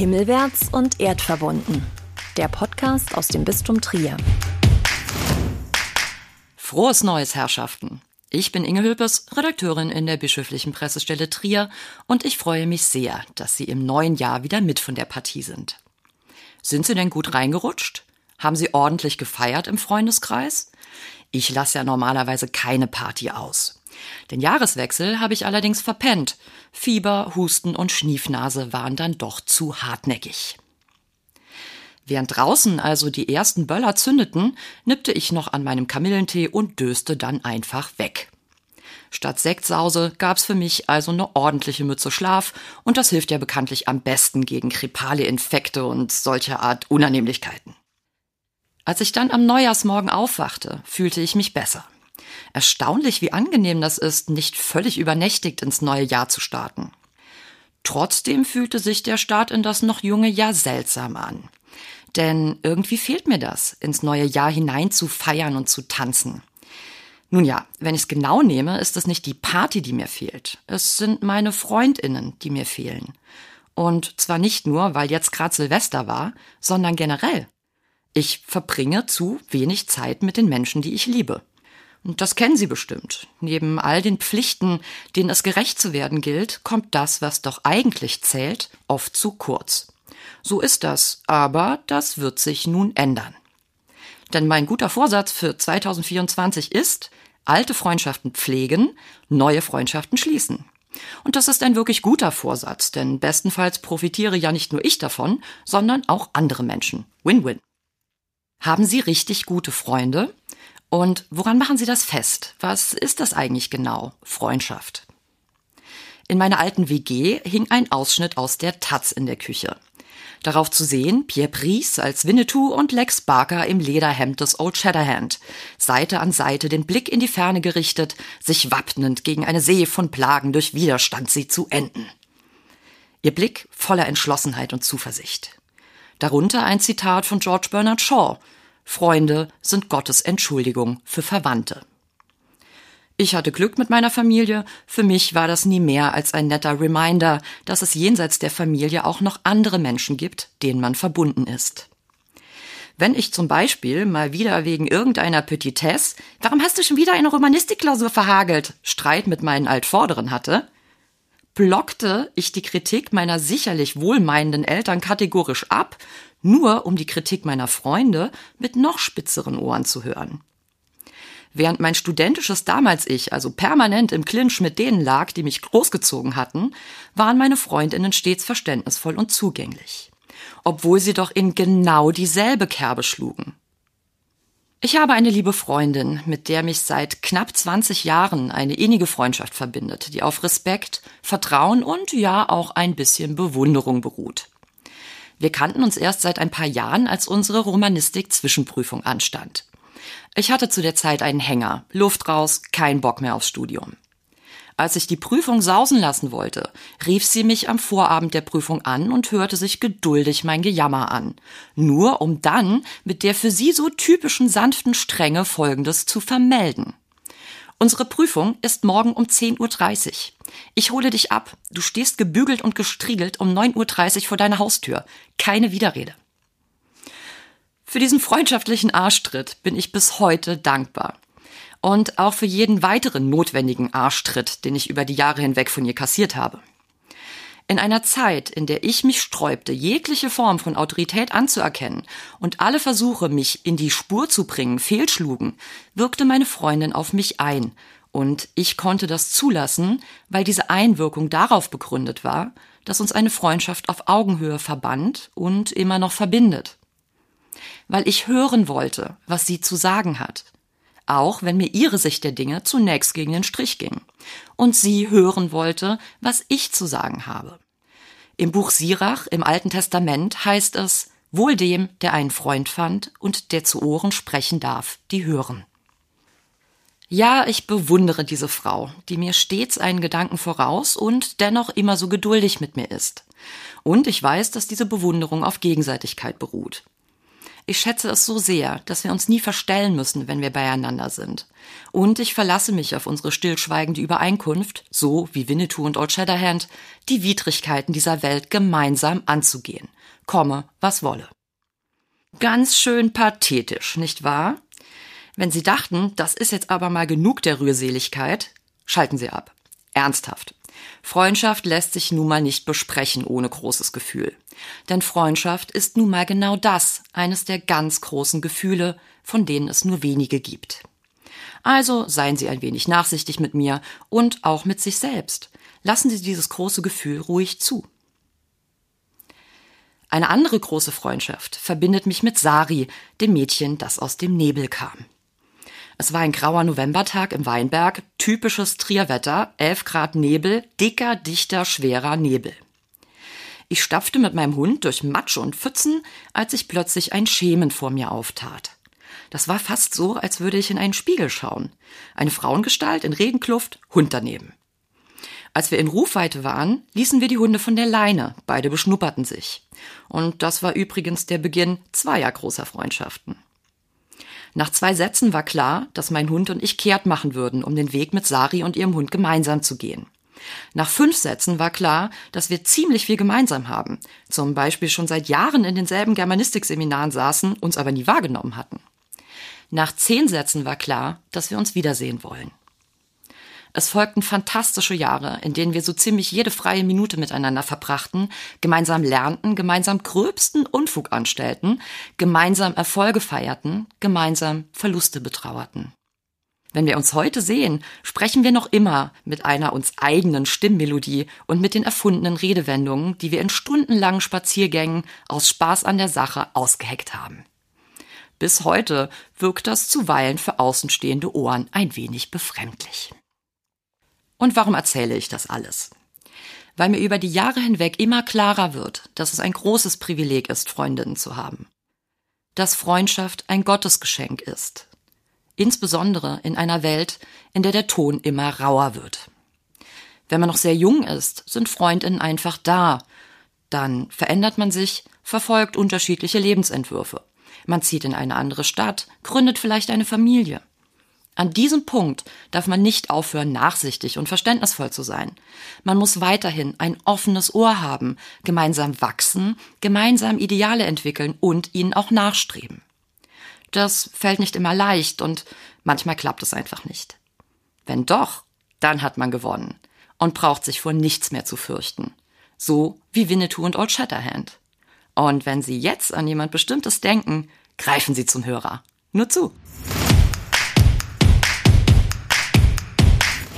Himmelwärts und erdverbunden. Der Podcast aus dem Bistum Trier. Frohes Neues, Herrschaften. Ich bin Inge Hülpes, Redakteurin in der bischöflichen Pressestelle Trier und ich freue mich sehr, dass Sie im neuen Jahr wieder mit von der Partie sind. Sind Sie denn gut reingerutscht? Haben Sie ordentlich gefeiert im Freundeskreis? Ich lasse ja normalerweise keine Party aus. Den Jahreswechsel habe ich allerdings verpennt. Fieber, Husten und Schniefnase waren dann doch zu hartnäckig. Während draußen also die ersten Böller zündeten, nippte ich noch an meinem Kamillentee und döste dann einfach weg. Statt Sektsause gab's für mich also eine ordentliche Mütze Schlaf und das hilft ja bekanntlich am besten gegen kripale Infekte und solcher Art Unannehmlichkeiten. Als ich dann am Neujahrsmorgen aufwachte, fühlte ich mich besser. Erstaunlich, wie angenehm das ist, nicht völlig übernächtigt ins neue Jahr zu starten. Trotzdem fühlte sich der Start in das noch junge Jahr seltsam an. Denn irgendwie fehlt mir das, ins neue Jahr hinein zu feiern und zu tanzen. Nun ja, wenn ich es genau nehme, ist es nicht die Party, die mir fehlt. Es sind meine Freundinnen, die mir fehlen. Und zwar nicht nur, weil jetzt gerade Silvester war, sondern generell. Ich verbringe zu wenig Zeit mit den Menschen, die ich liebe. Und das kennen Sie bestimmt. Neben all den Pflichten, denen es gerecht zu werden gilt, kommt das, was doch eigentlich zählt, oft zu kurz. So ist das, aber das wird sich nun ändern. Denn mein guter Vorsatz für 2024 ist, alte Freundschaften pflegen, neue Freundschaften schließen. Und das ist ein wirklich guter Vorsatz, denn bestenfalls profitiere ja nicht nur ich davon, sondern auch andere Menschen. Win-win. Haben Sie richtig gute Freunde? Und woran machen Sie das fest? Was ist das eigentlich genau? Freundschaft. In meiner alten WG hing ein Ausschnitt aus der Taz in der Küche. Darauf zu sehen Pierre Brice als Winnetou und Lex Barker im Lederhemd des Old Shatterhand, Seite an Seite den Blick in die Ferne gerichtet, sich wappnend gegen eine See von Plagen durch Widerstand sie zu enden. Ihr Blick voller Entschlossenheit und Zuversicht. Darunter ein Zitat von George Bernard Shaw, Freunde sind Gottes Entschuldigung für Verwandte. Ich hatte Glück mit meiner Familie, für mich war das nie mehr als ein netter Reminder, dass es jenseits der Familie auch noch andere Menschen gibt, denen man verbunden ist. Wenn ich zum Beispiel mal wieder wegen irgendeiner Petitesse, warum hast du schon wieder eine Romanistikklausur verhagelt, Streit mit meinen Altvorderen hatte, blockte ich die Kritik meiner sicherlich wohlmeinenden Eltern kategorisch ab, nur um die Kritik meiner Freunde mit noch spitzeren Ohren zu hören. Während mein studentisches damals ich also permanent im Clinch mit denen lag, die mich großgezogen hatten, waren meine Freundinnen stets verständnisvoll und zugänglich. Obwohl sie doch in genau dieselbe Kerbe schlugen. Ich habe eine liebe Freundin, mit der mich seit knapp 20 Jahren eine innige Freundschaft verbindet, die auf Respekt, Vertrauen und ja auch ein bisschen Bewunderung beruht. Wir kannten uns erst seit ein paar Jahren, als unsere Romanistik-Zwischenprüfung anstand. Ich hatte zu der Zeit einen Hänger, Luft raus, kein Bock mehr aufs Studium. Als ich die Prüfung sausen lassen wollte, rief sie mich am Vorabend der Prüfung an und hörte sich geduldig mein Gejammer an, nur um dann mit der für sie so typischen sanften Strenge Folgendes zu vermelden. Unsere Prüfung ist morgen um 10.30 Uhr. Ich hole dich ab. Du stehst gebügelt und gestriegelt um 9.30 Uhr vor deiner Haustür. Keine Widerrede. Für diesen freundschaftlichen Arschtritt bin ich bis heute dankbar. Und auch für jeden weiteren notwendigen Arschtritt, den ich über die Jahre hinweg von ihr kassiert habe. In einer Zeit, in der ich mich sträubte, jegliche Form von Autorität anzuerkennen und alle Versuche, mich in die Spur zu bringen, fehlschlugen, wirkte meine Freundin auf mich ein, und ich konnte das zulassen, weil diese Einwirkung darauf begründet war, dass uns eine Freundschaft auf Augenhöhe verband und immer noch verbindet. Weil ich hören wollte, was sie zu sagen hat, auch wenn mir ihre Sicht der Dinge zunächst gegen den Strich ging. Und sie hören wollte, was ich zu sagen habe. Im Buch Sirach im Alten Testament heißt es, wohl dem, der einen Freund fand und der zu Ohren sprechen darf, die hören. Ja, ich bewundere diese Frau, die mir stets einen Gedanken voraus und dennoch immer so geduldig mit mir ist. Und ich weiß, dass diese Bewunderung auf Gegenseitigkeit beruht. Ich schätze es so sehr, dass wir uns nie verstellen müssen, wenn wir beieinander sind. Und ich verlasse mich auf unsere stillschweigende Übereinkunft, so wie Winnetou und Old Shatterhand, die Widrigkeiten dieser Welt gemeinsam anzugehen. Komme, was wolle. Ganz schön pathetisch, nicht wahr? Wenn Sie dachten, das ist jetzt aber mal genug der Rührseligkeit, schalten Sie ab. Ernsthaft. Freundschaft lässt sich nun mal nicht besprechen ohne großes Gefühl. Denn Freundschaft ist nun mal genau das, eines der ganz großen Gefühle, von denen es nur wenige gibt. Also seien Sie ein wenig nachsichtig mit mir und auch mit sich selbst. Lassen Sie dieses große Gefühl ruhig zu. Eine andere große Freundschaft verbindet mich mit Sari, dem Mädchen, das aus dem Nebel kam. Es war ein grauer Novembertag im Weinberg, typisches Trierwetter, 11 Grad Nebel, dicker, dichter, schwerer Nebel. Ich stapfte mit meinem Hund durch Matsch und Pfützen, als sich plötzlich ein Schemen vor mir auftat. Das war fast so, als würde ich in einen Spiegel schauen. Eine Frauengestalt in Regenkluft, Hund daneben. Als wir in Rufweite waren, ließen wir die Hunde von der Leine, beide beschnupperten sich. Und das war übrigens der Beginn zweier großer Freundschaften. Nach zwei Sätzen war klar, dass mein Hund und ich kehrt machen würden, um den Weg mit Sari und ihrem Hund gemeinsam zu gehen. Nach fünf Sätzen war klar, dass wir ziemlich viel gemeinsam haben, zum Beispiel schon seit Jahren in denselben Germanistikseminaren saßen, uns aber nie wahrgenommen hatten. Nach zehn Sätzen war klar, dass wir uns wiedersehen wollen. Es folgten fantastische Jahre, in denen wir so ziemlich jede freie Minute miteinander verbrachten, gemeinsam lernten, gemeinsam gröbsten Unfug anstellten, gemeinsam Erfolge feierten, gemeinsam Verluste betrauerten. Wenn wir uns heute sehen, sprechen wir noch immer mit einer uns eigenen Stimmmelodie und mit den erfundenen Redewendungen, die wir in stundenlangen Spaziergängen aus Spaß an der Sache ausgeheckt haben. Bis heute wirkt das zuweilen für außenstehende Ohren ein wenig befremdlich. Und warum erzähle ich das alles? Weil mir über die Jahre hinweg immer klarer wird, dass es ein großes Privileg ist, Freundinnen zu haben. Dass Freundschaft ein Gottesgeschenk ist. Insbesondere in einer Welt, in der der Ton immer rauer wird. Wenn man noch sehr jung ist, sind Freundinnen einfach da. Dann verändert man sich, verfolgt unterschiedliche Lebensentwürfe. Man zieht in eine andere Stadt, gründet vielleicht eine Familie. An diesem Punkt darf man nicht aufhören, nachsichtig und verständnisvoll zu sein. Man muss weiterhin ein offenes Ohr haben, gemeinsam wachsen, gemeinsam Ideale entwickeln und ihnen auch nachstreben. Das fällt nicht immer leicht und manchmal klappt es einfach nicht. Wenn doch, dann hat man gewonnen und braucht sich vor nichts mehr zu fürchten. So wie Winnetou und Old Shatterhand. Und wenn Sie jetzt an jemand Bestimmtes denken, greifen Sie zum Hörer. Nur zu.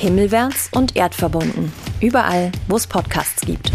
Himmelwärts und erdverbunden. Überall, wo es Podcasts gibt.